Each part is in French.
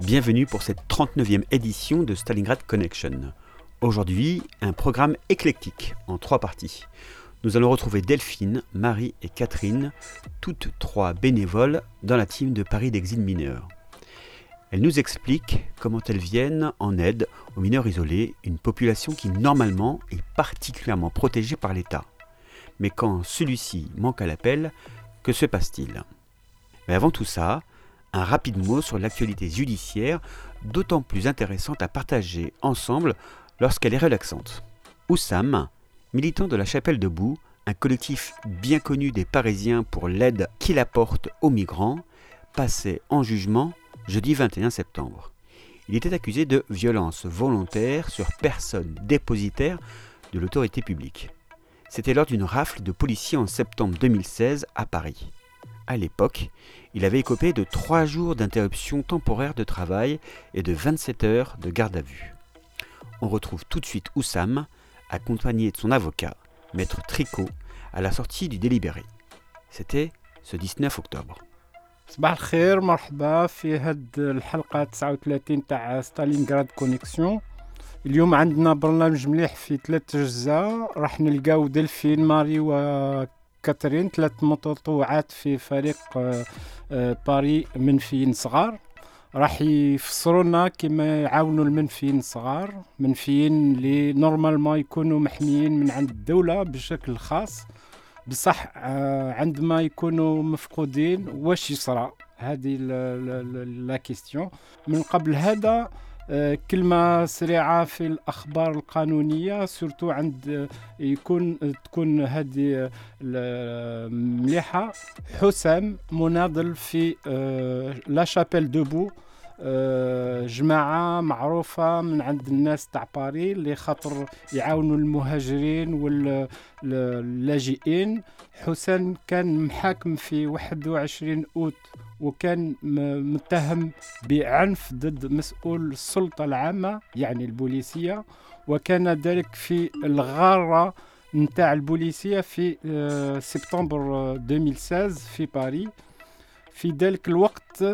bienvenue pour cette 39e édition de Stalingrad Connection. Aujourd'hui, un programme éclectique en trois parties. Nous allons retrouver Delphine, Marie et Catherine, toutes trois bénévoles dans la team de Paris d'Exil Mineur. Elles nous expliquent comment elles viennent en aide aux mineurs isolés, une population qui normalement est particulièrement protégée par l'État. Mais quand celui-ci manque à l'appel, que se passe-t-il? Mais avant tout ça, un rapide mot sur l'actualité judiciaire, d'autant plus intéressante à partager ensemble lorsqu'elle est relaxante. Oussam, militant de la Chapelle debout, un collectif bien connu des Parisiens pour l'aide qu'il apporte aux migrants, passait en jugement jeudi 21 septembre. Il était accusé de violence volontaire sur personne dépositaire de l'autorité publique. C'était lors d'une rafle de policiers en septembre 2016 à Paris. À l'époque, il avait écopé de trois jours d'interruption temporaire de travail et de 27 heures de garde à vue. On retrouve tout de suite Oussam, accompagné de son avocat, maître Tricot, à la sortie du délibéré. C'était ce 19 octobre. صباح الخير مرحبا في هاد الحلقة 39 تاع ستالينغراد كونيكسيون اليوم عندنا برنامج مليح في ثلاث أجزاء راح نلقاو دلفين ماري وكاترين ثلاث متطوعات في فريق آه، آه، باري منفيين صغار. راح يفسروا لنا كيما يعاونوا المنفيين الصغار منفيين اللي نورمالمون يكونوا محميين من عند الدولة بشكل خاص. بصح آه، عندما يكونوا مفقودين واش يصرى هذه لا كيستيون من قبل هذا كلمة سريعة في الأخبار القانونية سورتو عند آه، يكون تكون هذه آه، مليحة. حسام مناضل في آه، لا شابيل دوبو. آه، جماعة معروفة من عند الناس تاع باري اللي خاطر يعاونوا المهاجرين واللاجئين حسام كان محاكم في 21 أوت. وكان متهم بعنف ضد مسؤول السلطة العامة يعني البوليسية. وكان ذلك في الغارة نتاع البوليسية في آه، سبتمبر آه، 2016 في باريس. في ذلك الوقت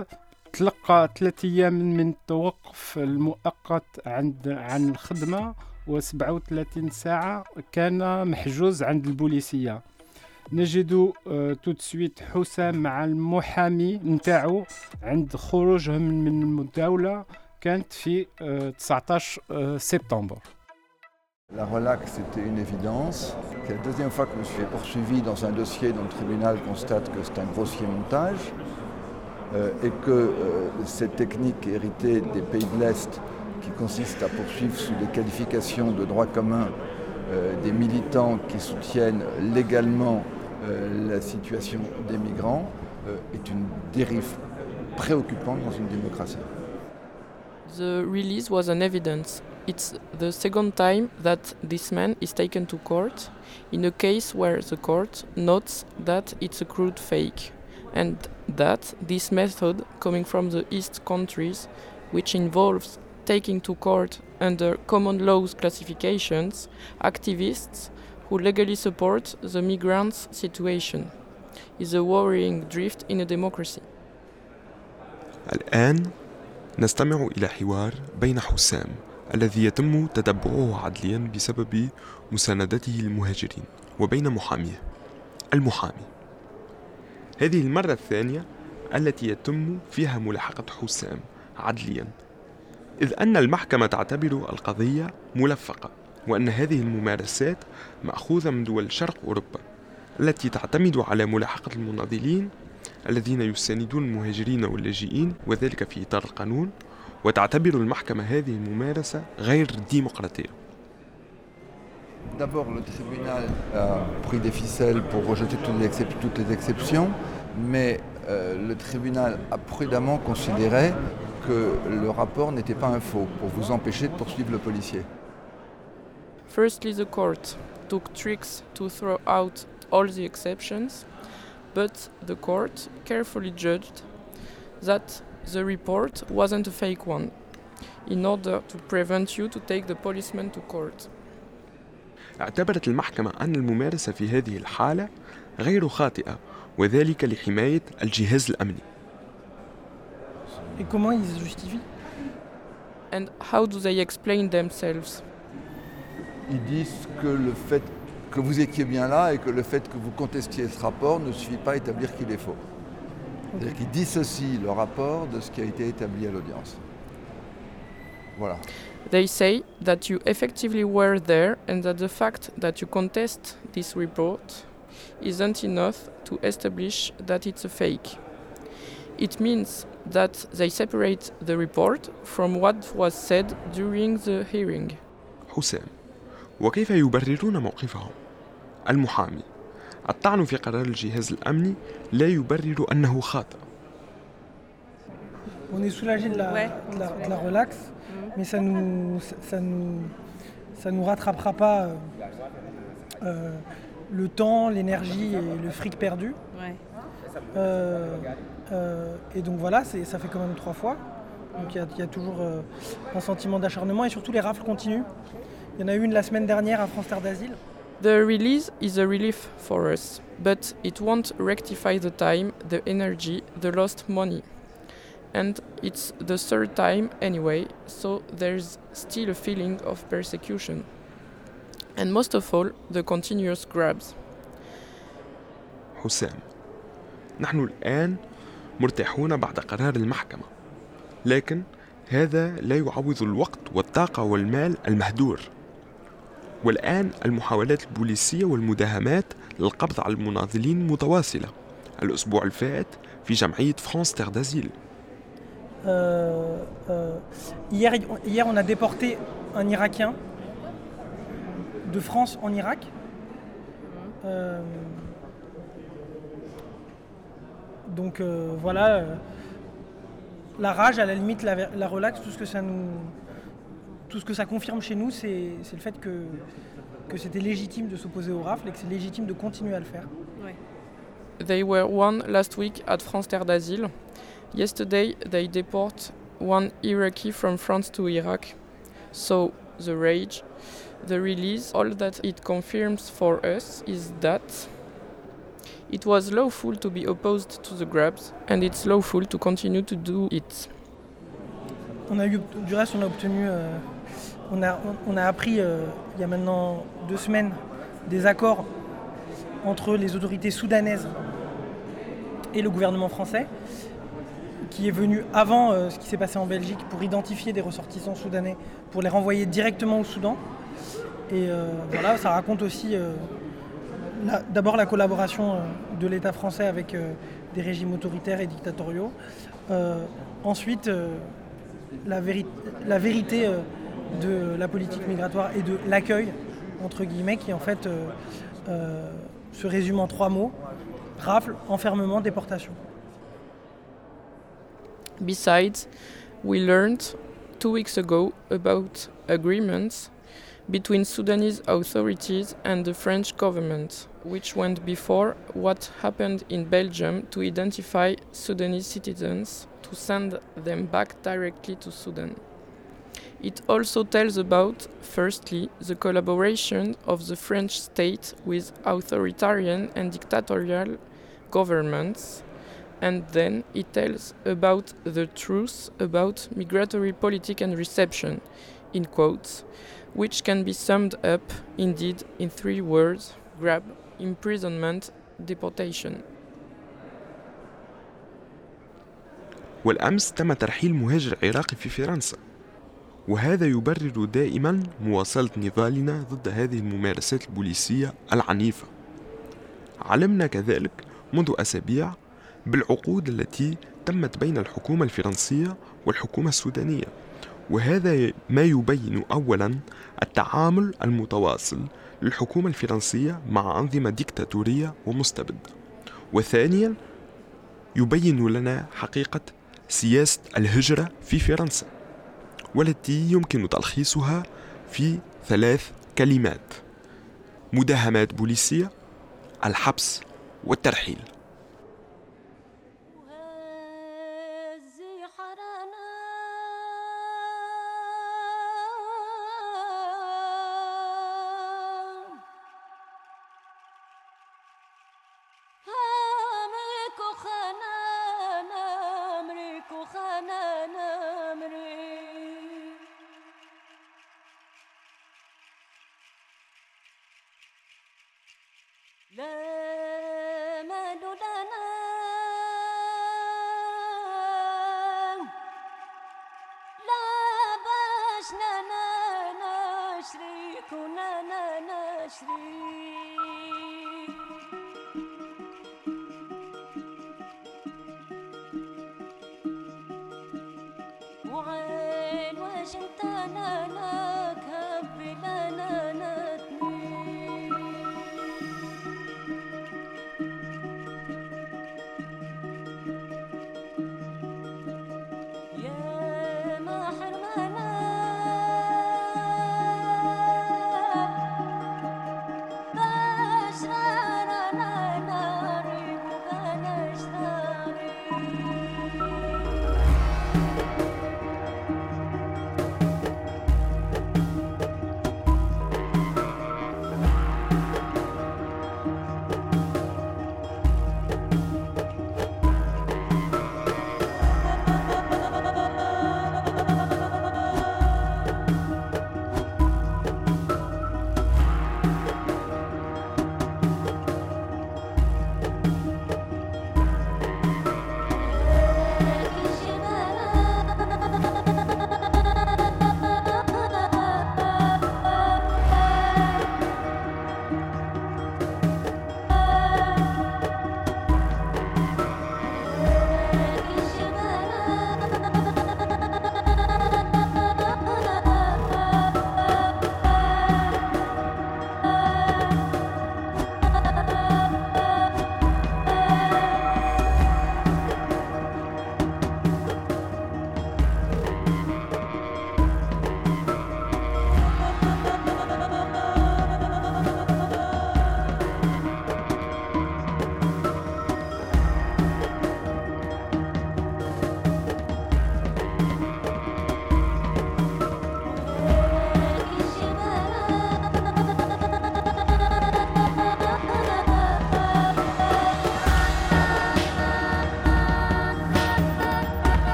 تلقى ثلاثة أيام من التوقف المؤقت عند عن الخدمة و37 ساعة كان محجوز عند البوليسية. نجد تو سويت حسام مع المحامي نتاعو عند خروجهم من الدولة كانت في آه، 19 آه، سبتمبر La relax, c'était une évidence. C'est la deuxième fois que je me suis poursuivi dans un dossier dont le tribunal constate que c'est un grossier montage euh, et que euh, cette technique héritée des pays de l'Est qui consiste à poursuivre sous des qualifications de droit commun euh, des militants qui soutiennent légalement euh, la situation des migrants euh, est une dérive préoccupante dans une démocratie. The release was an evidence. It's the second time that this man is taken to court in a case where the court notes that it's a crude fake and that this method coming from the East countries, which involves taking to court under common laws classifications activists who legally support the migrants' situation, is a worrying drift in a democracy. الآن نستمع إلى حوار بين حسام الذي يتم تتبعه عدليا بسبب مساندته للمهاجرين وبين محاميه المحامي هذه المرة الثانية التي يتم فيها ملاحقة حسام عدليا إذ أن المحكمة تعتبر القضية ملفقة وأن هذه الممارسات مأخوذة من دول شرق أوروبا التي تعتمد على ملاحقة المناضلين الذين يساندون المهاجرين واللاجئين وذلك في إطار القانون وتعتبر المحكمة هذه الممارسة غير ديمقراطية D'abord, le tribunal a pris des ficelles pour rejeter toutes les, exceptions, mais euh, le tribunal a prudemment considéré que le rapport n'était pas un faux pour vous empêcher de poursuivre le policier. Firstly, the court took tricks to throw out all the exceptions, but the court carefully judged that the report wasn't a fake one, in order to prevent you to take the policeman to court. اعتبرت المحكمة أن الممارسة في هذه الحالة غير خاطئة وذلك لحماية الجهاز الأمني Et comment ils se justifient And how do they explain themselves? ils disent que le fait que vous étiez bien là et que le fait que vous contestiez ce rapport ne suffit pas à établir qu'il est faux. C'est-à-dire qu'ils dissocient le rapport de ce qui a été établi à l'audience. Voilà. They say that you effectively were there and that the fact that you contest this report isn't enough to establish that it's a fake. It means that they separate the report from what was said during the hearing. Hussein. وكيف يبررون موقفهم المحامي الطعن في قرار الجهاز الأمني لا يبرر أنه خاطئ On est soulagé de la, Ouais, de la- on est de la relax, mais ça nous, ça nous, ça nous rattrapera pas euh, euh, le temps, l'énergie et le fric perdu. Ouais. Euh, euh, et donc voilà, c'est- ça fait quand même trois fois. Donc il y a- il y, a toujours euh, un sentiment d'acharnement et surtout les rafles continuent. Il y en a eu une la semaine dernière à France Terre d'Asile. The release is a relief for us, but it won't rectify the time, the energy, the lost money. And it's the third time anyway, so there's still a feeling of persecution. And most of all, the continuous grabs. حسام نحن الآن مرتاحون بعد قرار المحكمة لكن هذا لا يعوض الوقت والطاقة والمال المهدور والآن المحاولات البوليسية والمداهمات للقبض على المناضلين متواصلة الأسبوع الفائت في جمعية فرانس تير دازيل Euh, euh, hier, hier, on a déporté un Irakien de France en Irak. Euh, donc euh, voilà, euh, la rage, à la limite, la, la relax, tout ce que ça nous, tout ce que ça confirme chez nous, c'est le fait que, que c'était légitime de s'opposer au rafle et que c'est légitime de continuer à le faire. They were one last week at France Terre d'Asile. Yesterday, they deport one Iraqi from France to Iraq. So, the rage, the release, all that it confirms for us is that it was lawful to be opposed to the grabs, and it's lawful to continue to do it. On a eu, du reste, on a obtenu, euh, on, a, appris euh, il y a maintenant deux semaines des accords entre les autorités soudanaises et le gouvernement français, qui est venu avant euh, ce qui s'est passé en Belgique pour identifier des ressortissants soudanais, pour les renvoyer directement au Soudan. Et euh, voilà, ça raconte aussi d'abord la collaboration de l'État français avec des régimes autoritaires et dictatoriaux. Ensuite, la, véri- la vérité de la politique migratoire et de l'accueil, entre guillemets, qui en fait euh, euh, se résume en trois mots rafle, enfermement, déportation. Besides, we learned two weeks ago about agreements between Sudanese authorities and the French government, which went before what happened in Belgium to identify Sudanese citizens to send them back directly to Sudan. It also tells about, firstly, the collaboration of the French state with authoritarian and dictatorial governments, and then it tells about the truth about migratory politic and reception, in quotes, which can be summed up indeed in three words grab, imprisonment, deportation. والأمس تم ترحيل مهاجر عراقي في فرنسا وهذا يبرر دائما مواصلة نضالنا ضد هذه الممارسات البوليسية العنيفة. علمنا كذلك منذ أسابيع بالعقود التي تمت بين الحكومة الفرنسية والحكومة السودانية وهذا ما يبين أولا التعامل المتواصل للحكومة الفرنسية مع أنظمة ديكتاتورية ومستبدة وثانيا يبين لنا حقيقة سياسة الهجرة في فرنسا. والتي يمكن تلخيصها في ثلاث كلمات. مداهمات بوليسية الحبس والترحيل.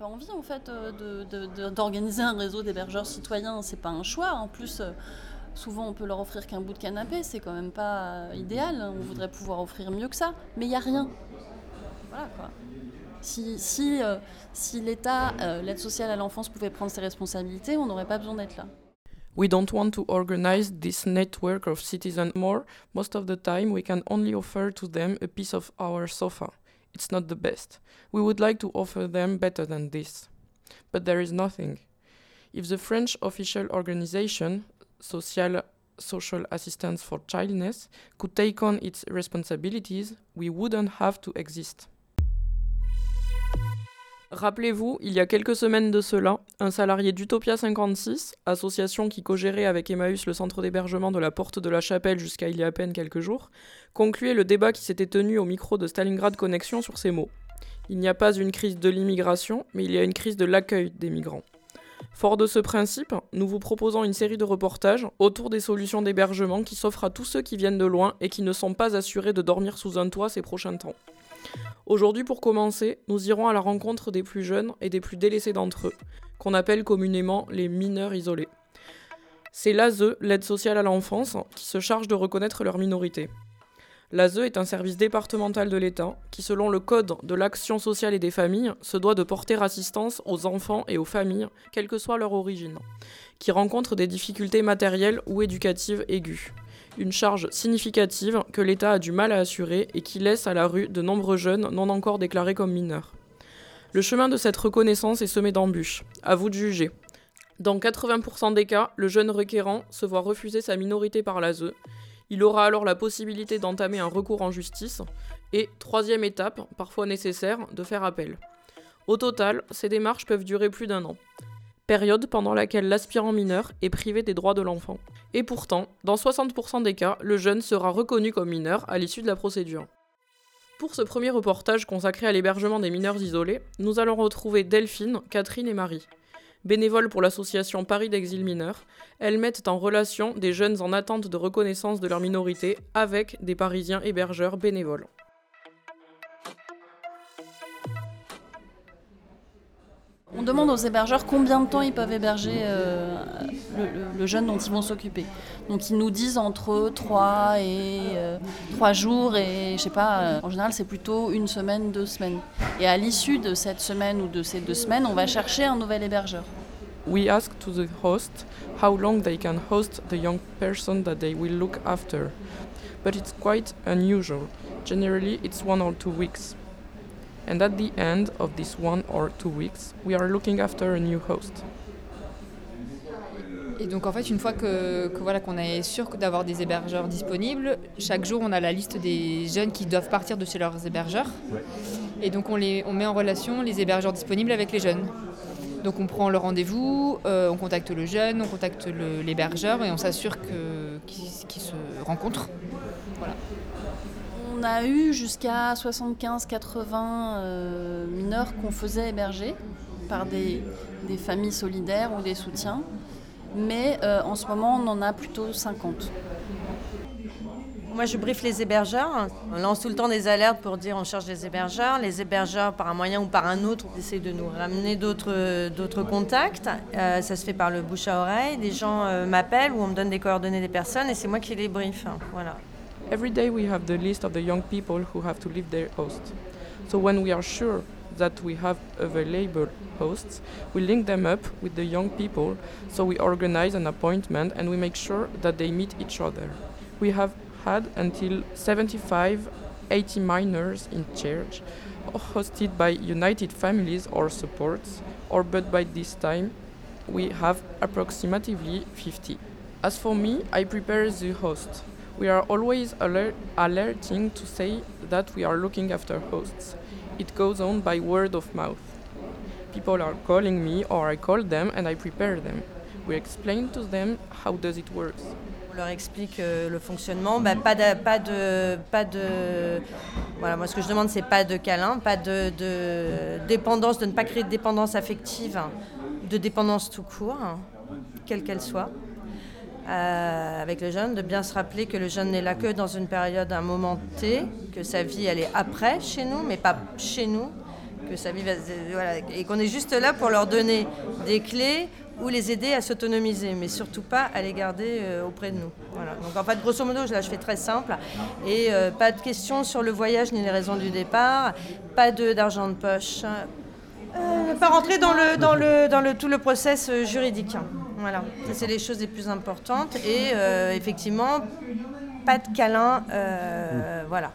Pas envie en fait euh, d'organiser un réseau d'hébergeurs citoyens. C'est pas un choix. En plus, euh, souvent on peut leur offrir qu'un bout de canapé. C'est quand même pas euh, idéal. On voudrait pouvoir offrir mieux que ça, mais il n'y a rien. Voilà quoi. Si, si, si l'État, l'aide sociale à l'enfance pouvait prendre ses responsabilités, on n'aurait pas besoin d'être là. We don't want to organize this network of citizens more. Most of the time, we can only offer to them a piece of our sofa. It's not the best. We would like to offer them better than this. But there is nothing. If the French official organization, Social, Social Assistance for Childness, could take on its responsibilities, we wouldn't have to exist. Rappelez-vous, il y a quelques semaines de cela, un salarié d'Utopia 56, association qui co-gérait avec Emmaüs le centre d'hébergement de la Porte de la Chapelle jusqu'à il y a à peine quelques jours, concluait le débat qui s'était tenu au micro de Stalingrad Connexion sur ces mots. Il n'y a pas une crise de l'immigration, mais il y a une crise de l'accueil des migrants. Fort de ce principe, nous vous proposons une série de reportages autour des solutions d'hébergement qui s'offrent à tous ceux qui viennent de loin et qui ne sont pas assurés de dormir sous un toit ces prochains temps. Aujourd'hui, pour commencer, nous irons à la rencontre des plus jeunes et des plus délaissés d'entre eux, qu'on appelle communément les mineurs isolés. C'est l'ASE, l'aide sociale à l'enfance, qui se charge de reconnaître leur minorité. L'ASE est un service départemental de l'État qui, selon le Code de l'action sociale et des familles, se doit de porter assistance aux enfants et aux familles, quelle que soit leur origine, qui rencontrent des difficultés matérielles ou éducatives aiguës une charge significative que l'État a du mal à assurer et qui laisse à la rue de nombreux jeunes non encore déclarés comme mineurs. Le chemin de cette reconnaissance est semé d'embûches. À vous de juger. Dans 80% des cas, le jeune requérant se voit refuser sa minorité par l'ASE. Il aura alors la possibilité d'entamer un recours en justice et, troisième étape, parfois nécessaire, de faire appel. Au total, ces démarches peuvent durer plus d'un an période pendant laquelle l'aspirant mineur est privé des droits de l'enfant. Et pourtant, dans 60% des cas, le jeune sera reconnu comme mineur à l'issue de la procédure. Pour ce premier reportage consacré à l'hébergement des mineurs isolés, nous allons retrouver Delphine, Catherine et Marie. Bénévoles pour l'association Paris d'Exil Mineur, elles mettent en relation des jeunes en attente de reconnaissance de leur minorité avec des Parisiens hébergeurs bénévoles. On demande aux hébergeurs combien de temps ils peuvent héberger euh, le, jeune dont ils vont s'occuper. Donc ils nous disent entre 3 et 3 euh, jours et je sais pas, euh, en général c'est plutôt une semaine, deux semaines. Et à l'issue de cette semaine ou de ces deux semaines, on va chercher un nouvel hébergeur. We ask to the host how long they can host the young person that they will look after. But it's quite unusual. Generally it's one or two weeks. And at the end of this one or two weeks, we are looking after a new host. Et donc en fait, une fois que, que voilà qu'on est sûr d'avoir des hébergeurs disponibles, chaque jour on a la liste des jeunes qui doivent partir de chez leurs hébergeurs. Et donc on, les, on met en relation les hébergeurs disponibles avec les jeunes. Donc on prend le rendez-vous, euh, on contacte le jeune, on contacte l'hébergeur et on s'assure qu'ils se rencontrent. Voilà on a eu jusqu'à 75-80 euh, mineurs qu'on faisait héberger par des, familles solidaires ou des soutiens. Mais euh, en ce moment, on en a plutôt 50. Moi, je briefe les hébergeurs. On lance tout le temps des alertes pour dire on cherche des hébergeurs. Les hébergeurs, par un moyen ou par un autre, essaient de nous ramener d'autres contacts. Euh, ça se fait par le bouche à oreille. Des gens m'appellent ou on me donne des coordonnées des personnes et c'est moi qui les briefe. Voilà. Every day we have the list of the young people who have to leave their host. So when we are sure that we have available hosts, we link them up with the young people, so we organize an appointment and we make sure that they meet each other. We have had until 75 80 minors in church, hosted by United Families or supports, or but by this time we have approximately 50. As for me, I prepare the host. We are always alert, alerting to say that we are looking after hosts. It goes on by word of mouth. People are calling me or I call them and I prepare them. We explain to them how does it work. On leur explique euh, le fonctionnement, bah, pas, de, pas de, pas de, voilà, moi ce que je demande c'est pas de câlin, pas de, de, dépendance, de ne pas créer de dépendance affective, de dépendance tout court, quelle qu'elle soit. Euh, avec le jeune, de bien se rappeler que le jeune n'est là que dans une période, un moment T, que sa vie elle est après chez nous, mais pas chez nous, que sa vie va, voilà, et qu'on est juste là pour leur donner des clés ou les aider à s'autonomiser, mais surtout pas à les garder euh, auprès de nous. Voilà. Donc en fait, grosso modo, là je fais très simple, et euh, pas de questions sur le voyage ni les raisons du départ, pas d'argent de, poche, euh, pas rentrer dans le, dans le, dans le, tout le process juridique. Voilà, c'est les choses les plus importantes, et effectivement, pas de câlin, voilà.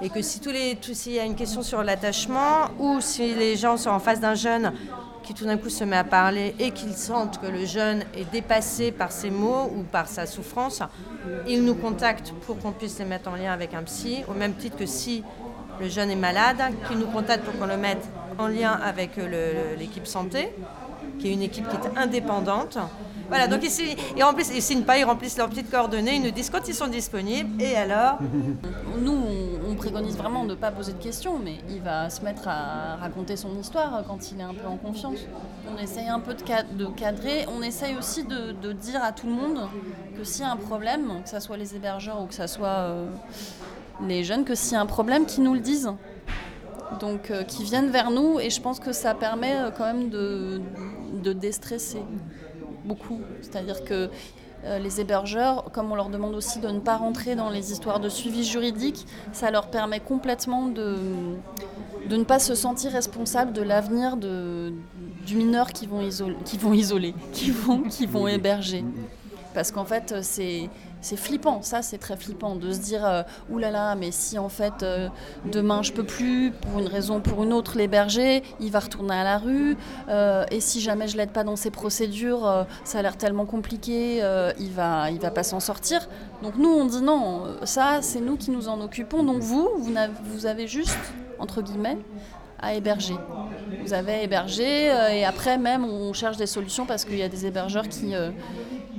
Et que si tous les, s'il y a une question sur l'attachement, ou si les gens sont en face d'un jeune qui tout d'un coup se met à parler et qu'il sente que le jeune est dépassé par ses mots ou par sa souffrance, il nous contacte pour qu'on puisse les mettre en lien avec un psy, au même titre que si le jeune est malade, qu'il nous contacte pour qu'on le mette en lien avec l'équipe santé, qui est une équipe qui est indépendante voilà, donc ici, ils remplissent, ils signent pas, ils remplissent leurs petites coordonnées, ils nous disent quand ils sont disponibles, et alors Nous, on, préconise vraiment de ne pas poser de questions, mais il va se mettre à raconter son histoire quand il est un peu en confiance. On essaye un peu de, cadrer, on essaye aussi de, dire à tout le monde que s'il y a un problème, que ce soit les hébergeurs ou que ce soit euh, les jeunes, que s'il y a un problème, qu'ils nous le disent donc euh, qui viennent vers nous et je pense que ça permet euh, quand même de, de déstresser beaucoup. C'est-à-dire que euh, les hébergeurs, comme on leur demande aussi de ne pas rentrer dans les histoires de suivi juridique, ça leur permet complètement de, de ne pas se sentir responsable de l'avenir du mineur qui vont, isoler, qui vont isoler, qui vont, qui vont héberger. Parce qu'en fait, c'est c'est flippant, ça c'est très flippant de se dire euh, oulala, mais si en fait euh, demain je peux plus, pour une raison ou pour une autre, l'héberger, il va retourner à la rue, euh, et si jamais je l'aide pas dans ses procédures, ça a l'air tellement compliqué, il va, il va pas s'en sortir. Donc nous on dit non, ça c'est nous qui nous en occupons, donc vous, vous avez, vous avez juste, entre guillemets, à héberger. Vous avez hébergé et après même on cherche des solutions parce qu'il y a des hébergeurs qui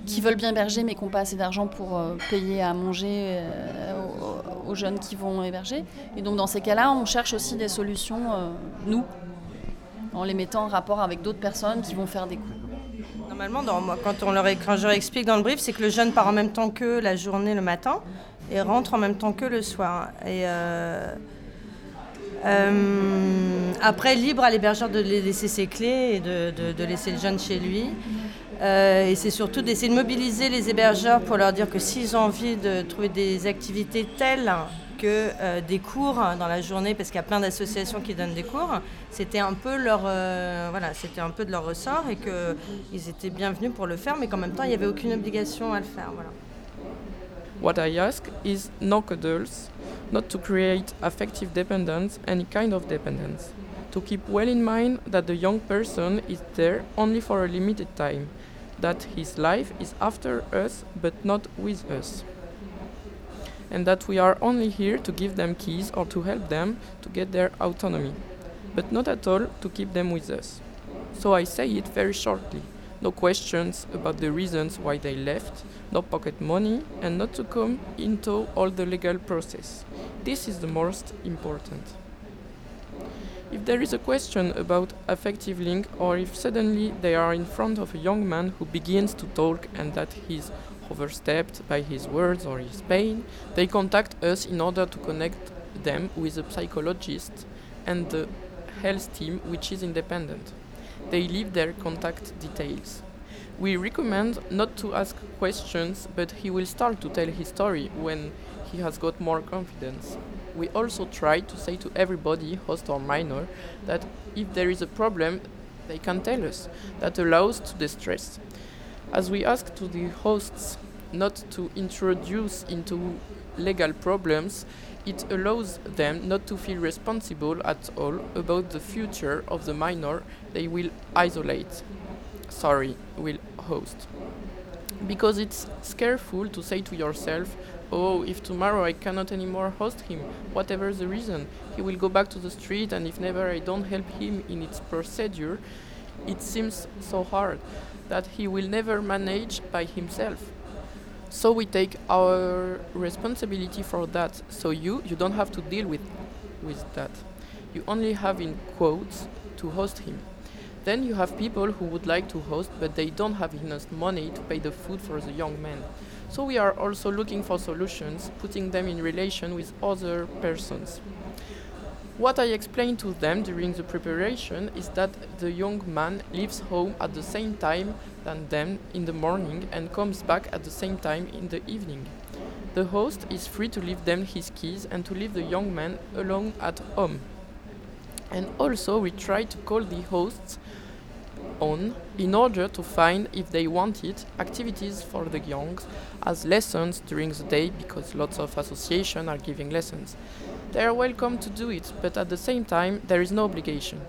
qui veulent bien héberger mais qui n'ont pas assez d'argent pour euh, payer à manger euh, aux, jeunes qui vont héberger. Et donc dans ces cas-là, on cherche aussi des solutions, euh, nous, en les mettant en rapport avec d'autres personnes qui vont faire des coups. Normalement, quand, on leur, je leur explique dans le brief, c'est que le jeune part en même temps que la journée le matin et rentre en même temps que le soir. Et après, libre à l'hébergeur de laisser ses clés et de laisser le jeune chez lui. Euh, et c'est surtout d'essayer de mobiliser les hébergeurs pour leur dire que s'ils ont envie de trouver des activités telles que euh, des cours dans la journée, parce qu'il y a plein d'associations qui donnent des cours, c'était un peu leur, euh, voilà, c'était un peu de leur ressort et qu'ils étaient bienvenus pour le faire, mais qu'en même temps il n'y avait aucune obligation à le faire. Voilà. What I ask is no cuddles, not to create affective dependence, any kind of dependence. To keep well in mind that the young person is there only for a limited time. That his life is after us but not with us. And that we are only here to give them keys or to help them to get their autonomy, but not at all to keep them with us. So I say it very shortly no questions about the reasons why they left, no pocket money, and not to come into all the legal process. This is the most important. If there is a question about affective link or if suddenly they are in front of a young man who begins to talk and that he's overstepped by his words or his pain, they contact us in order to connect them with a psychologist and the health team which is independent. They leave their contact details. We recommend not to ask questions, but he will start to tell his story when he has got more confidence we also try to say to everybody, host or minor, that if there is a problem, they can tell us. That allows to distress. As we ask to the hosts not to introduce into legal problems, it allows them not to feel responsible at all about the future of the minor they will isolate. Sorry, will host. Because it's scareful to say to yourself, oh, if tomorrow I cannot anymore host him, whatever the reason, he will go back to the street, and if never I don't help him in its procedure, it seems so hard that he will never manage by himself. So we take our responsibility for that. So you, you don't have to deal with, with that. You only have in quotes to host him. Then you have people who would like to host, but they don't have enough money to pay the food for the young men. So we are also looking for solutions, putting them in relation with other persons. What I explained to them during the preparation is that the young man leaves home at the same time than them in the morning and comes back at the same time in the evening. The host is free to leave them his keys and to leave the young man alone at home. And also, we try to call the hosts on in order to find if they wanted activities for the young as lessons during the day because lots of associations are giving lessons. They are welcome to do it, but at the same time, there is no obligation.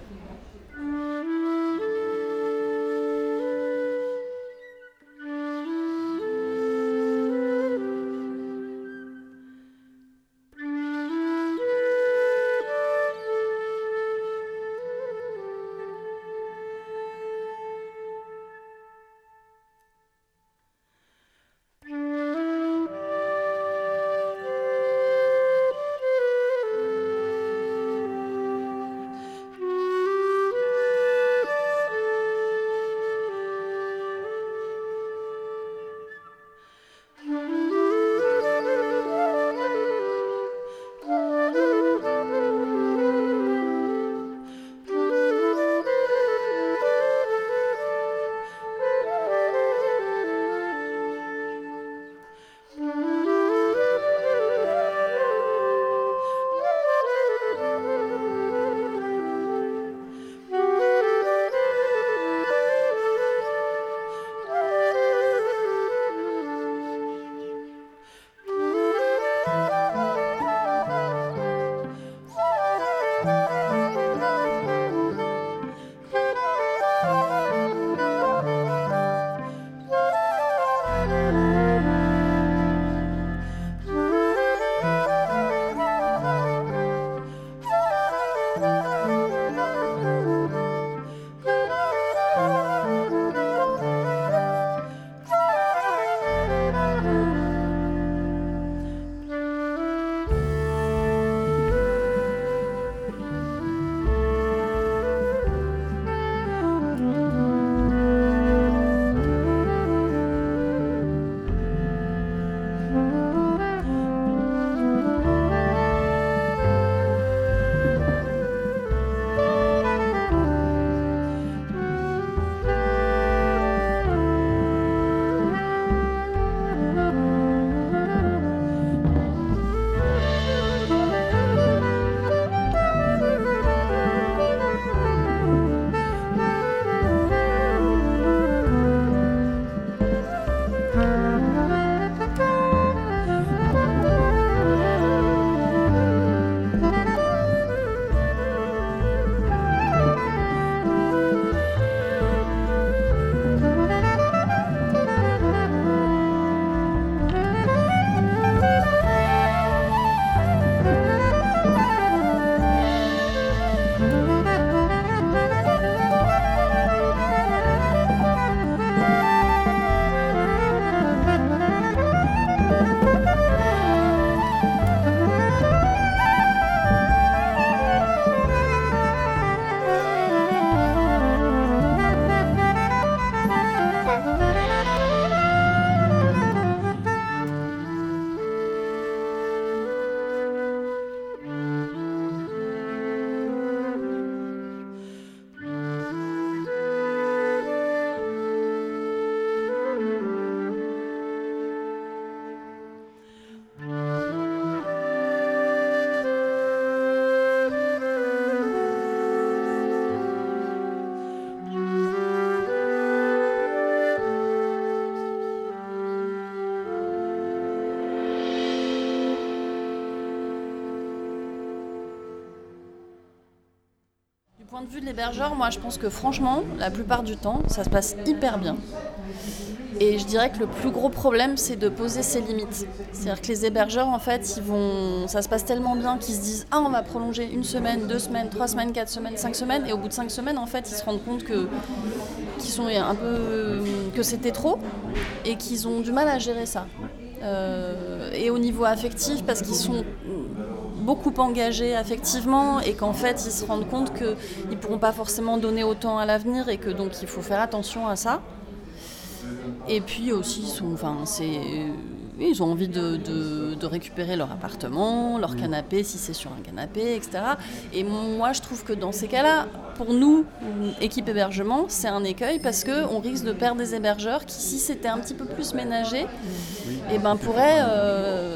De vue de l'hébergeur, moi je pense que franchement, la plupart du temps, ça se passe hyper bien. Et je dirais que le plus gros problème, c'est de poser ses limites. C'est-à-dire que les hébergeurs, en fait, ils vont, ça se passe tellement bien qu'ils se disent Ah, on va prolonger une semaine, deux semaines, trois semaines, quatre semaines, cinq semaines. Et au bout de cinq semaines, en fait, ils se rendent compte que, peu, que c'était trop et qu'ils ont du mal à gérer ça. Euh, et au niveau affectif, parce qu'ils sont beaucoup engagés affectivement et qu'en fait ils se rendent compte qu'ils ne pourront pas forcément donner autant à l'avenir et que donc il faut faire attention à ça. Et puis aussi, ils, sont, enfin, ils ont envie de, récupérer leur appartement, leur canapé, si c'est sur un canapé, etc. Et moi, je trouve que dans ces cas-là, pour nous, équipe hébergement, c'est un écueil parce qu'on risque de perdre des hébergeurs qui, si c'était un petit peu plus ménagé, et eh ben, pourraient... Euh,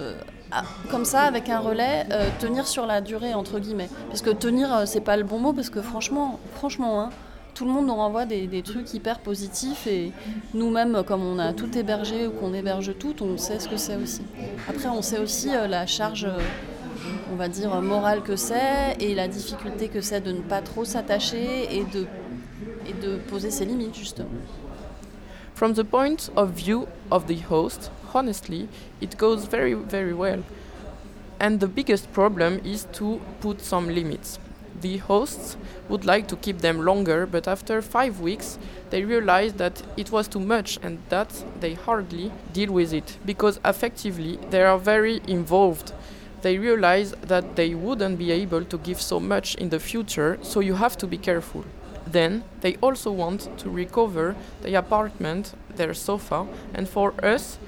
comme ça, avec un relais, euh, tenir sur la durée, entre guillemets. Parce que tenir, euh, c'est pas le bon mot, parce que franchement, franchement, hein, tout le monde nous renvoie des, trucs hyper positifs et nous-mêmes, comme on a tout hébergé ou qu'on héberge tout, on sait ce que c'est aussi. Après, on sait aussi euh, la charge, euh, on va dire, morale que c'est et la difficulté que c'est de ne pas trop s'attacher et de, et de poser ses limites, justement. From the point of view of the host, honestly, it goes very, very well. And the biggest problem is to put some limits. The hosts would like to keep them longer, but after five weeks, they realized that it was too much and that they hardly deal with it because effectively they are very involved. They realize that they wouldn't be able to give so much in the future, so you have to be careful. Then they also want to recover the apartment, their sofa, and for us,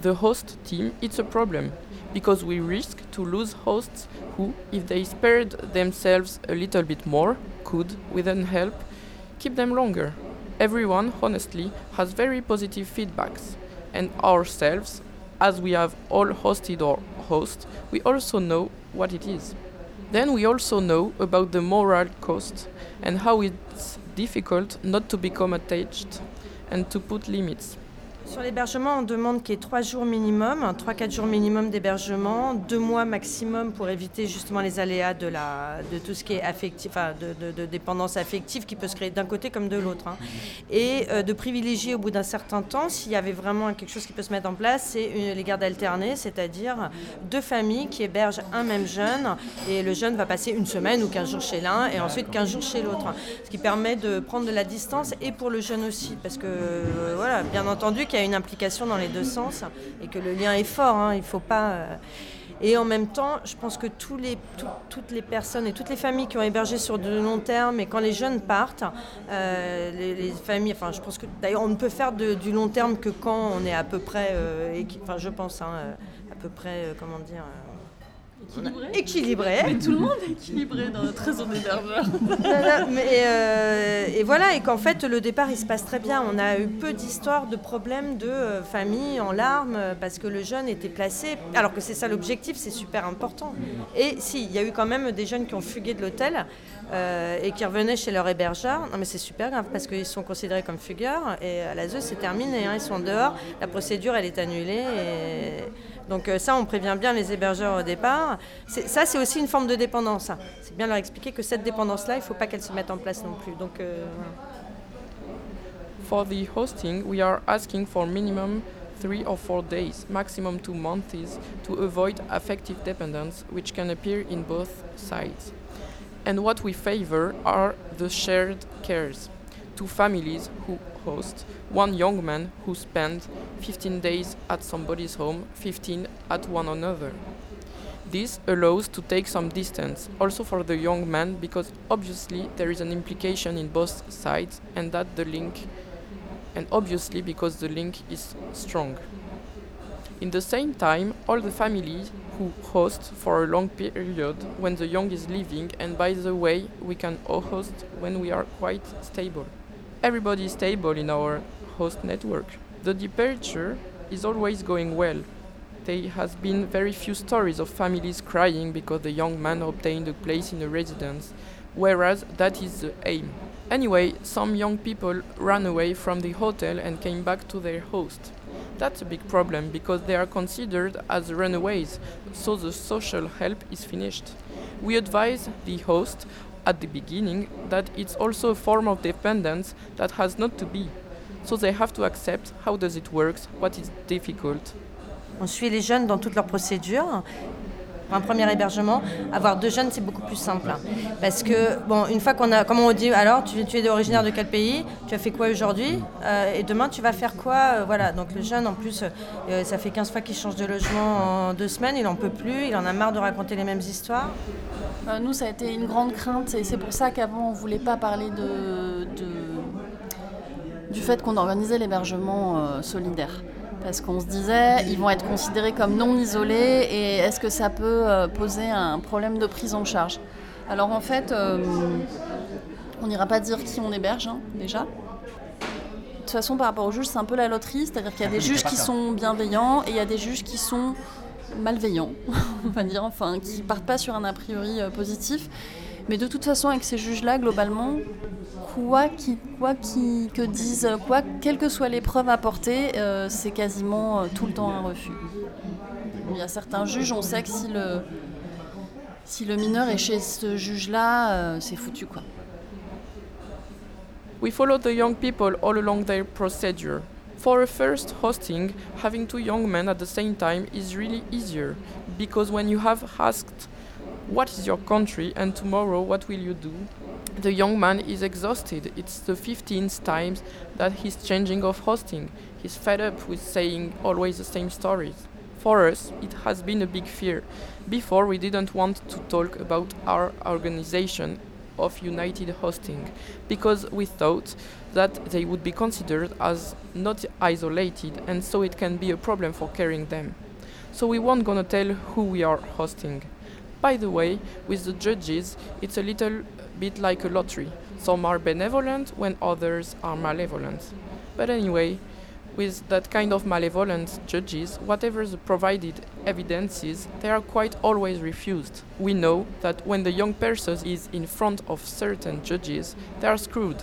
the host team, it's a problem because we risk to lose hosts who, if they spared themselves a little bit more, could, with help, keep them longer. Everyone, honestly, has very positive feedbacks, and ourselves, as we have all hosted or host, we also know what it is. Then we also know about the moral cost and how it's difficult not to become attached and to put limits. Sur l'hébergement, on demande qu'il y ait trois jours minimum, 3-4 jours minimum d'hébergement, deux mois maximum pour éviter justement les aléas de, tout ce qui est affectif, enfin de, dépendance affective qui peut se créer d'un côté comme de l'autre. Hein. Et euh, de privilégier au bout d'un certain temps, s'il y avait vraiment quelque chose qui peut se mettre en place, c'est les gardes alternées, c'est-à-dire deux familles qui hébergent un même jeune et le jeune va passer une semaine ou 15 jours chez l'un et ensuite 15 jours chez l'autre. Ce qui permet de prendre de la distance et pour le jeune aussi, parce que euh, voilà, bien entendu, y a une implication dans les deux sens et que le lien est fort. Hein, il faut pas. Euh, et en même temps, je pense que tous les, toutes les personnes et toutes les familles qui ont hébergé sur de long terme, et quand les jeunes partent, euh, les, familles, enfin, je pense que d'ailleurs, on ne peut faire du long terme que quand on est à peu près, euh, enfin, je pense, hein, à peu près, comment dire Équilibré. Mais tout le monde est équilibré dans notre réseau d'hébergeurs. mais euh, et voilà, et qu'en fait le départ il se passe très bien. On a eu peu d'histoires, de problèmes de euh, famille en larmes parce que le jeune était placé. Alors que c'est ça l'objectif, c'est super important. Et si, il y a eu quand même des jeunes qui ont fugué de l'hôtel euh, et qui revenaient chez leur hébergeur. Non mais c'est super grave parce qu'ils sont considérés comme fugueurs et à la ZEU c'est terminé. Hein. ils sont dehors, la procédure elle est annulée. Et donc euh, ça, on prévient bien les hébergeurs au départ. Ça, c'est aussi une forme de dépendance. C'est bien leur expliquer que cette dépendance-là, il ne faut pas qu'elle se mette en place non plus. Donc, euh, For the hosting, we are asking for minimum three or four days, maximum two months, to avoid affective dependence, which can appear in both sides. And what we favor are the shared cares. Two families who host, one young man who spent 15 days at somebody's home, 15 at one another. This allows to take some distance, also for the young man, because obviously there is an implication in both sides, and that the link, and obviously because the link is strong. In the same time, all the families who host for a long period when the young is leaving, and by the way, we can host when we are quite stable everybody is stable in our host network. The departure is always going well. There has been very few stories of families crying because the young man obtained a place in a residence, whereas that is the aim. Anyway, some young people ran away from the hotel and came back to their host. That's a big problem because they are considered as runaways, so the social help is finished. We advise the host at the beginning that it's also a form of dependence that has not to be. So they have to accept how does it work, what is difficult. On suit les jeunes dans toutes leurs procédures Un premier hébergement, avoir deux jeunes, c'est beaucoup plus simple. hein. Parce que, bon, une fois qu'on a, comme on dit, alors, tu, es originaire de quel pays? Tu as fait quoi aujourd'hui? Euh, Et demain, tu vas faire quoi? Euh, Voilà, donc le jeune, en plus, euh, ça fait 15 fois qu'il change de logement en deux semaines, il n'en peut plus, il en a marre de raconter les mêmes histoires. Nous, ça a été une grande crainte et c'est pour ça qu'avant, on ne voulait pas parler de, du fait qu'on organisait l'hébergement solidaire. Parce qu'on se disait, ils vont être considérés comme non isolés et est-ce que ça peut euh, poser un problème de prise en charge? Alors en fait, euh, on n'ira pas dire qui on héberge, hein, déjà. De toute façon, par rapport aux juges, c'est un peu la loterie, c'est-à-dire qu'il y a des juges qui sont bienveillants et il y a des juges qui sont malveillants, on va dire, enfin, qui partent pas sur un a priori euh, positif. Mais de toute façon, avec ces juges-là, globalement, quoi, qui, quoi qui, que disent, quoi, quelles que soient les preuves apportées, euh, c'est quasiment euh, tout le temps un refus. Il y a certains juges, on sait que si le, si le mineur est chez ce juge-là, euh, c'est foutu, quoi. We follow the young people all along their procedure. For a first hosting, having two young men at the same time is really easier because when you have asked, What is your country and tomorrow what will you do? The young man is exhausted. It's the 15th time that he's changing of hosting. He's fed up with saying always the same stories. For us, it has been a big fear. Before, we didn't want to talk about our organization of United Hosting because we thought that they would be considered as not isolated and so it can be a problem for carrying them. So we weren't gonna tell who we are hosting. By the way, with the judges, it's a little bit like a lottery. Some are benevolent when others are malevolent. But anyway, with that kind of malevolent judges, whatever the provided evidence is, they are quite always refused. We know that when the young person is in front of certain judges, they are screwed.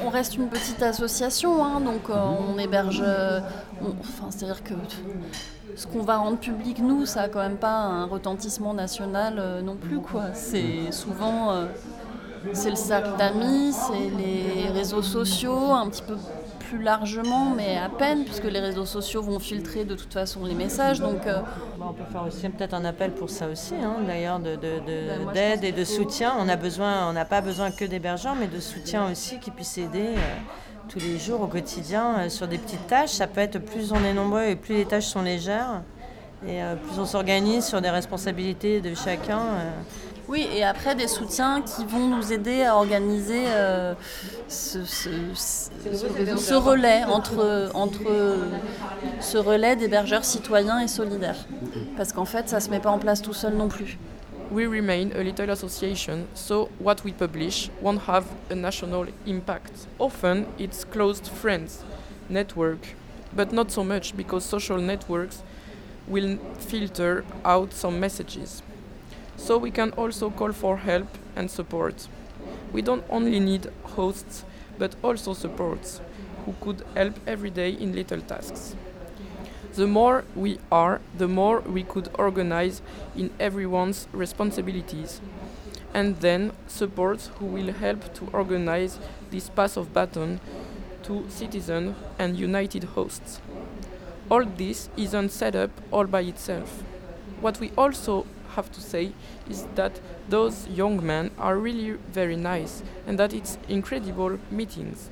On reste une petite association, hein, donc euh, on héberge. euh, enfin, c'est-à-dire que ce qu'on va rendre public, nous, ça a quand même pas un retentissement national euh, non plus, quoi. C'est souvent. euh, c'est le cercle d'amis, c'est les réseaux sociaux, un petit peu plus largement, mais à peine, puisque les réseaux sociaux vont filtrer de toute façon les messages. Donc, euh, Bon, on peut faire aussi peut-être un appel pour ça aussi, hein, d'ailleurs, de- de- de- Ben, moi, je d'aide et de soutien. On a besoin, on n'a pas besoin que d'hébergeurs, mais de soutien aussi qui puisse aider tous les jours au quotidien euh, sur des petites tâches. Ça peut être plus on est nombreux et plus les tâches sont légères, et euh, plus on s'organise sur des responsabilités de chacun. euh. Oui, et après des soutiens qui vont nous aider à organiser ce, relais entre, ce relais d'hébergeurs citoyens et solidaires. Parce qu'en fait, ça se met pas en place tout seul non plus. We remain a little association, so what we publish won't have a national impact. Often it's closed friends, network, but not so much because social networks will filter out some messages. So we can also call for help and support. We don't only need hosts, but also supports who could help every day in little tasks. The more we are, the more we could organize in everyone's responsibilities, and then support who will help to organize this pass of baton to citizens and united hosts. All this isn't set up all by itself. What we also have to say is that those young men are really very nice and that it's incredible meetings.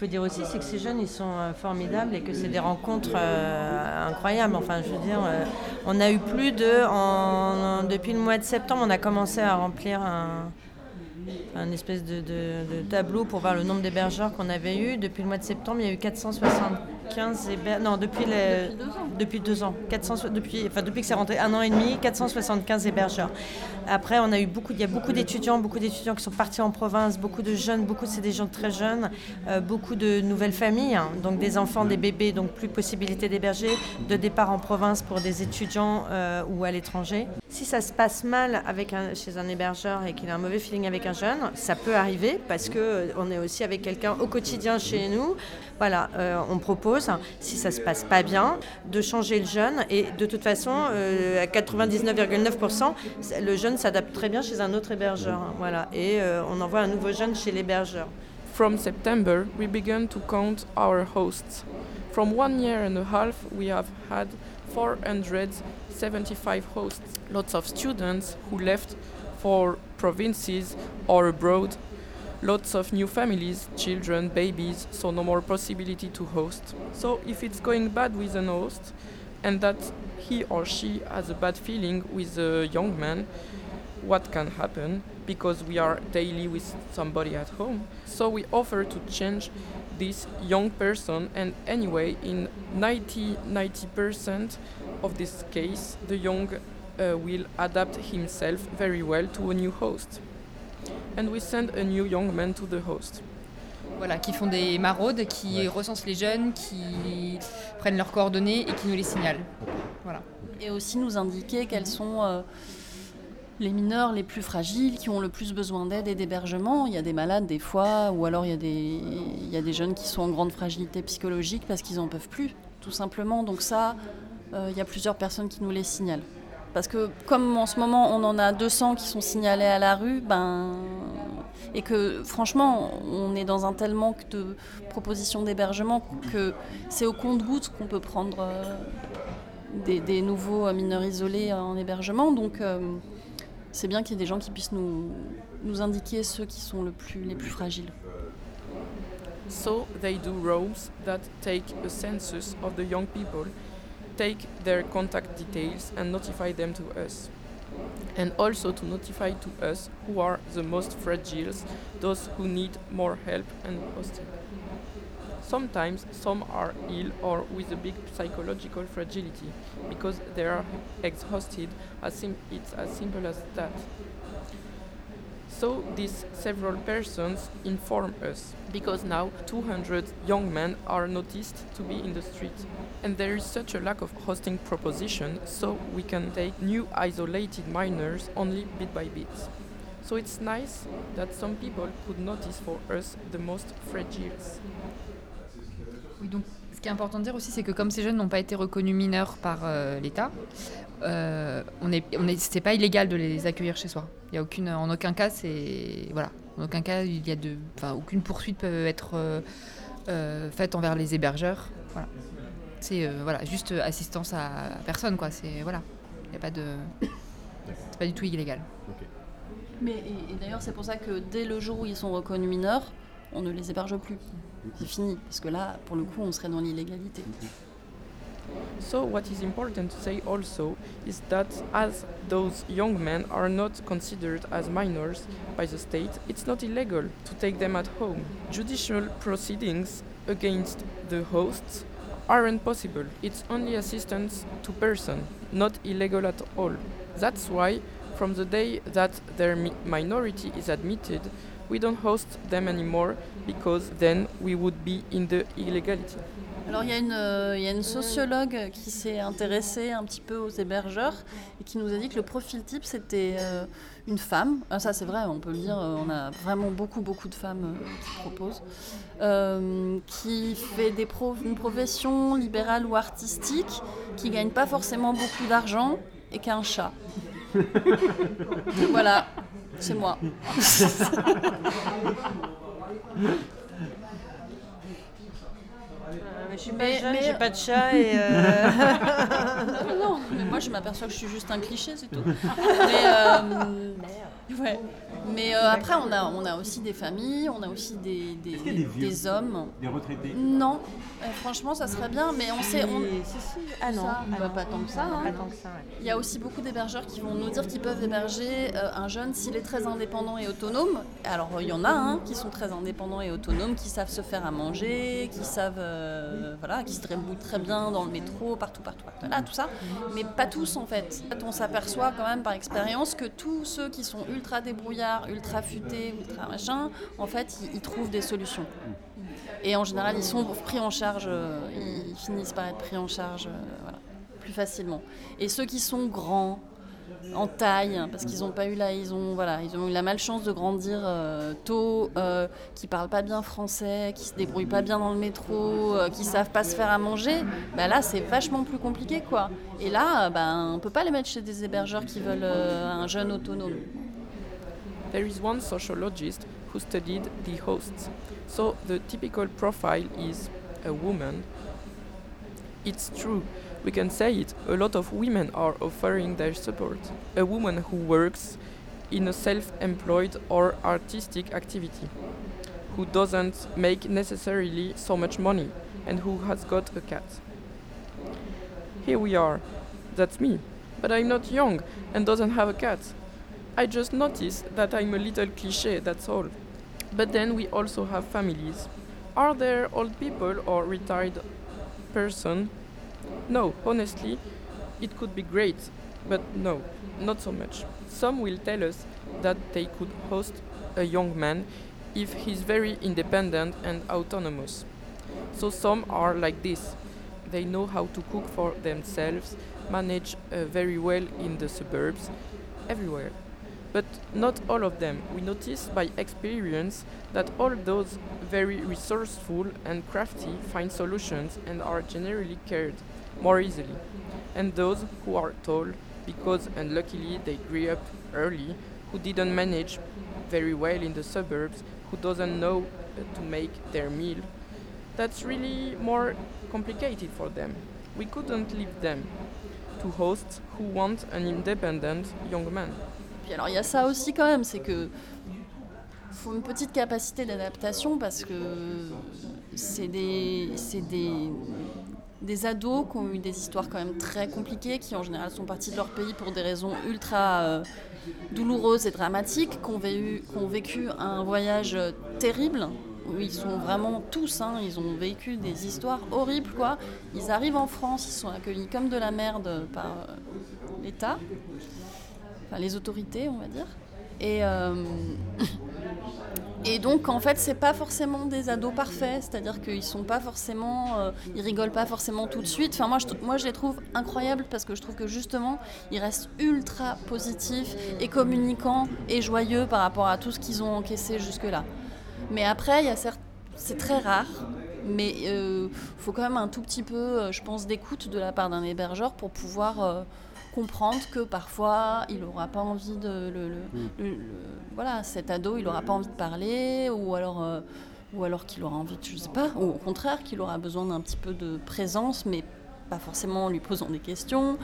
Faut dire aussi, c'est que ces jeunes, ils sont euh, formidables et que c'est des rencontres euh, incroyables. Enfin, je veux dire, euh, on a eu plus de... en- depuis le mois de septembre, on a commencé à remplir un, espèce de, de- tableau pour voir le nombre d'hébergeurs qu'on avait eu. Depuis le mois de septembre, il y a eu 475 hébergeurs. Non, depuis, les- depuis deux ans. 400 depuis, enfin, depuis que c'est rentré, un an et demi, 475 hébergeurs. Après, on a eu beaucoup, il y a beaucoup d'étudiants, beaucoup d'étudiants qui sont partis en province, beaucoup de jeunes, beaucoup c'est des gens très jeunes, euh, beaucoup de nouvelles familles, hein, donc des enfants, des bébés, donc plus possibilité d'héberger, de départ en province pour des étudiants euh, ou à l'étranger. Si ça se passe mal avec un, chez un hébergeur et qu'il a un mauvais feeling avec un jeune, ça peut arriver parce que euh, on est aussi avec quelqu'un au quotidien chez nous. Voilà, on propose, si ça se passe pas bien, de changer le jeune et de toute façon, euh, à 99,9%, le jeune s'adapte très bien chez un autre hébergeur. hein, Voilà, et euh, on envoie un nouveau jeune chez l'hébergeur. From September, we began to count our hosts. From one year and a half, we have had 475 hosts. Lots of students who left for provinces or abroad. Lots of new families, children, babies, so no more possibility to host. So if it's going bad with an host and that he or she has a bad feeling with a young man, what can happen because we are daily with somebody at home. So we offer to change this young person and anyway in 90 90% of this case the young uh, will adapt himself very well to a new host. And we send a new young man to the host. Voilà, qui font des maraudes, qui recensent les jeunes, qui prennent leurs coordonnées et qui nous les signalent. Voilà. Et aussi nous indiquer quels sont euh, les mineurs les plus fragiles, qui ont le plus besoin d'aide et d'hébergement. Il y a des malades des fois, ou alors il y, a des, il y a des jeunes qui sont en grande fragilité psychologique parce qu'ils n'en peuvent plus, tout simplement. Donc ça, euh, il y a plusieurs personnes qui nous les signalent. Parce que comme en ce moment on en a 200 qui sont signalés à la rue, ben, et que franchement on est dans un tel manque de propositions d'hébergement que c'est au compte-goutte qu'on peut prendre euh, des, nouveaux euh, mineurs isolés en hébergement. Donc euh, c'est bien qu'il y ait des gens qui puissent nous, nous indiquer ceux qui sont le plus, les plus fragiles. So they do that take a census of the young people, take their contact details and notify them to us. And also to notify to us who are the most fragile, those who need more help and hosting. Sometimes some are ill or with a big psychological fragility because they are exhausted. As sim- it's as simple as that. So these several persons inform us because now 200 young men are noticed to be in the street. And there is such a lack of hosting proposition, so we can take new isolated minors only bit by bit. So it's nice that some people could notice for us the most fragile. Oui, donc ce qui est important de dire aussi, c'est que comme ces jeunes n'ont pas été reconnus mineurs par euh, l'État, euh, on est, on est, c'est pas illégal de les accueillir chez soi. Il y a aucune, en aucun cas, c'est voilà, en aucun cas, il y a de, enfin, aucune poursuite peut être euh, euh, faite envers les hébergeurs. Voilà, c'est euh, voilà, juste assistance à, personne, quoi. C'est voilà, il y a pas de, c'est pas du tout illégal. Mais et, et d'ailleurs, c'est pour ça que dès le jour où ils sont reconnus mineurs, on ne les héberge plus. C'est fini, parce que là, pour le coup, on serait dans l'illégalité. So, what is important to say also is that as those young men are not considered as minors by the state, it's not illegal to take them at home. Judicial proceedings against the hosts aren't possible. It's only assistance to person, not illegal at all. That's why, from the day that their mi- minority is admitted, we don't host them anymore because then we would be in the illegality. Alors il y, a une, euh, il y a une sociologue qui s'est intéressée un petit peu aux hébergeurs et qui nous a dit que le profil type c'était euh, une femme. Ah, ça c'est vrai, on peut le dire, euh, on a vraiment beaucoup beaucoup de femmes qui proposent, qui fait une profession libérale ou artistique, qui gagne pas forcément beaucoup d'argent et qui a un chat. voilà, c'est moi. je suis pas Mais- jeune, mais- j'ai pas de chat et. euh, non, non, non, mais moi je m'aperçois que je suis juste un cliché, c'est tout. Mais, euh, ouais. Mais euh, après, on a, on a aussi des familles, on a aussi des, des, Est-ce qu'il y a des vieux des hommes. Des retraités Non, Euh, franchement, ça serait bien, mais on sait. On... Si, si. Ah non, Ça, ah bah, non. pas tant que ça. hein. Pas tant que ça, ouais. Il y a aussi beaucoup d'hébergeurs qui vont nous dire qu'ils peuvent héberger euh, un jeune s'il est très indépendant et autonome. Alors il y en a hein, qui sont très indépendants et autonomes, qui savent se faire à manger, qui savent, euh, voilà, qui se débrouillent très bien dans le métro, partout, partout, partout, là, tout ça. Mais pas tous en fait. En fait, on s'aperçoit quand même par expérience que tous ceux qui sont ultra débrouillards, ultra futés, ultra machin, en fait, ils, trouvent des solutions. Et en général, ils sont pris en charge, euh, ils finissent par être pris en charge euh, plus facilement. Et ceux qui sont grands, en taille, parce qu'ils n'ont pas eu la, ils ont, voilà, ils ont eu la malchance de grandir euh, tôt, euh, qui parlent pas bien français, qui se débrouillent pas bien dans le métro, euh, qui savent pas se faire à manger, bah là c'est vachement plus compliqué quoi. Et là, ben on peut pas les mettre chez des hébergeurs qui veulent un jeune autonome. There is one sociologist who studied the hosts. So the typical profile is a woman. It's true, we can say it. A lot of women are offering their support. A woman who works in a self employed or artistic activity, who doesn't make necessarily so much money, and who has got a cat. Here we are. That's me. But I'm not young and doesn't have a cat. I just noticed that I'm a little cliche, that's all. But then we also have families. Are there old people or retired person? No, honestly, it could be great, but no, not so much. Some will tell us that they could host a young man if he's very independent and autonomous. So some are like this. They know how to cook for themselves, manage uh, very well in the suburbs, everywhere. But not all of them. We notice by experience that all those very resourceful and crafty find solutions and are generally cared more easily. And those who are tall, because unluckily they grew up early, who didn't manage very well in the suburbs, who doesn't know to make their meal, that's really more complicated for them. We couldn't leave them to hosts who want an independent young man. Alors il y a ça aussi quand même, c'est que faut une petite capacité d'adaptation parce que c'est des, c'est des, des ados qui ont eu des histoires quand même très compliquées, qui en général sont partis de leur pays pour des raisons ultra euh, douloureuses et dramatiques, qui ont, vécu, vécu un voyage terrible, où ils sont vraiment tous, hein, ils ont vécu des histoires horribles quoi. Ils arrivent en France, ils sont accueillis comme de la merde par euh, l'État, les autorités on va dire. Et, euh, et donc, en fait, c'est pas forcément des ados parfaits, c'est-à-dire qu'ils sont pas forcément, euh, ils rigolent pas forcément tout de suite. Enfin, moi, je, moi, je les trouve incroyables parce que je trouve que justement, ils restent ultra positifs et communicants et joyeux par rapport à tout ce qu'ils ont encaissé jusque-là. Mais après, c'est très rare, mais il euh, faut quand même un tout petit peu, je pense, d'écoute de la part d'un hébergeur pour pouvoir comprendre que parfois il n'aura pas envie de le, le- voilà cet ado il n'aura pas envie de parler ou alors euh, ou alors qu'il aura envie de, je sais pas ou au contraire qu'il aura besoin d'un petit peu de présence mais pas forcément en lui posant des questions.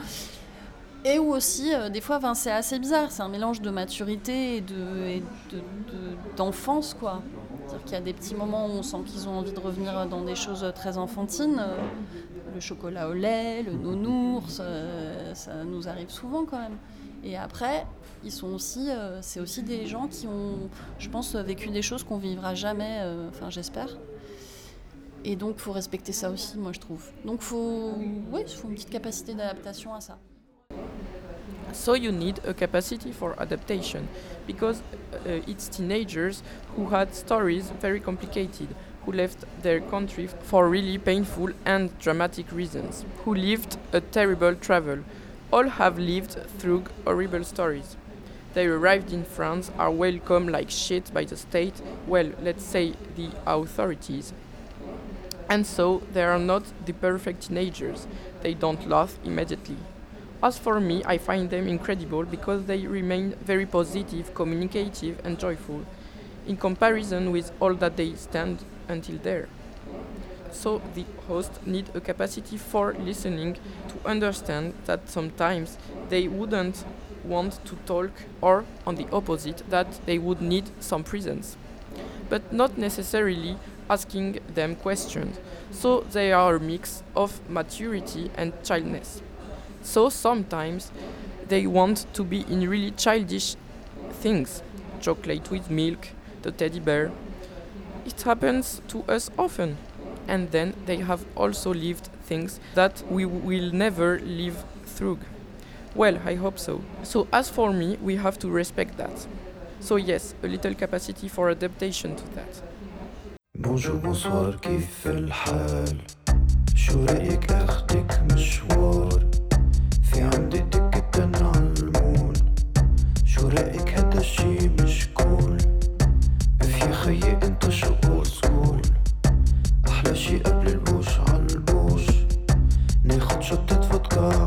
Et ou aussi euh, des fois c'est assez bizarre c'est un mélange de maturité et de et de- de- d'enfance quoi. C'est-à-dire qu'il y a des petits moments où on sent qu'ils ont envie de revenir dans des choses très enfantines euh, le chocolat au lait, le nounours, euh, ça nous arrive souvent quand même. Et après, ils sont aussi, euh, c'est aussi des gens qui ont, je pense, vécu des choses qu'on vivra jamais, euh, enfin j'espère. Et donc, faut respecter ça aussi, moi je trouve. Donc, faut, ouais, faut une petite capacité d'adaptation à ça. So you need a capacity for adaptation because uh, it's teenagers who had stories very complicated, who left their country for really painful and dramatic reasons, who lived a terrible travel. All have lived through horrible stories. They arrived in France, are welcomed like shit by the state, well, let's say the authorities. And so they are not the perfect teenagers. They don't laugh immediately. As for me, I find them incredible because they remain very positive, communicative, and joyful, in comparison with all that they stand until there. So the host need a capacity for listening to understand that sometimes they wouldn't want to talk, or on the opposite, that they would need some presence, but not necessarily asking them questions. So they are a mix of maturity and childness. So sometimes they want to be in really childish things chocolate with milk, the teddy bear It happens to us often. And then they have also lived things that we will never live through. Well, I hope so. So, as for me, we have to respect that. So, yes, a little capacity for adaptation to that. بونجور بونسوار كيف الحال شو رأيك اخدك مشوار في عندي دكة علمون شو رأيك هذا الشي مش كول اف يا خيي انت شو اولد سكول. أحلى شي قبل البوش عالبوش ناخد شطة فودكا.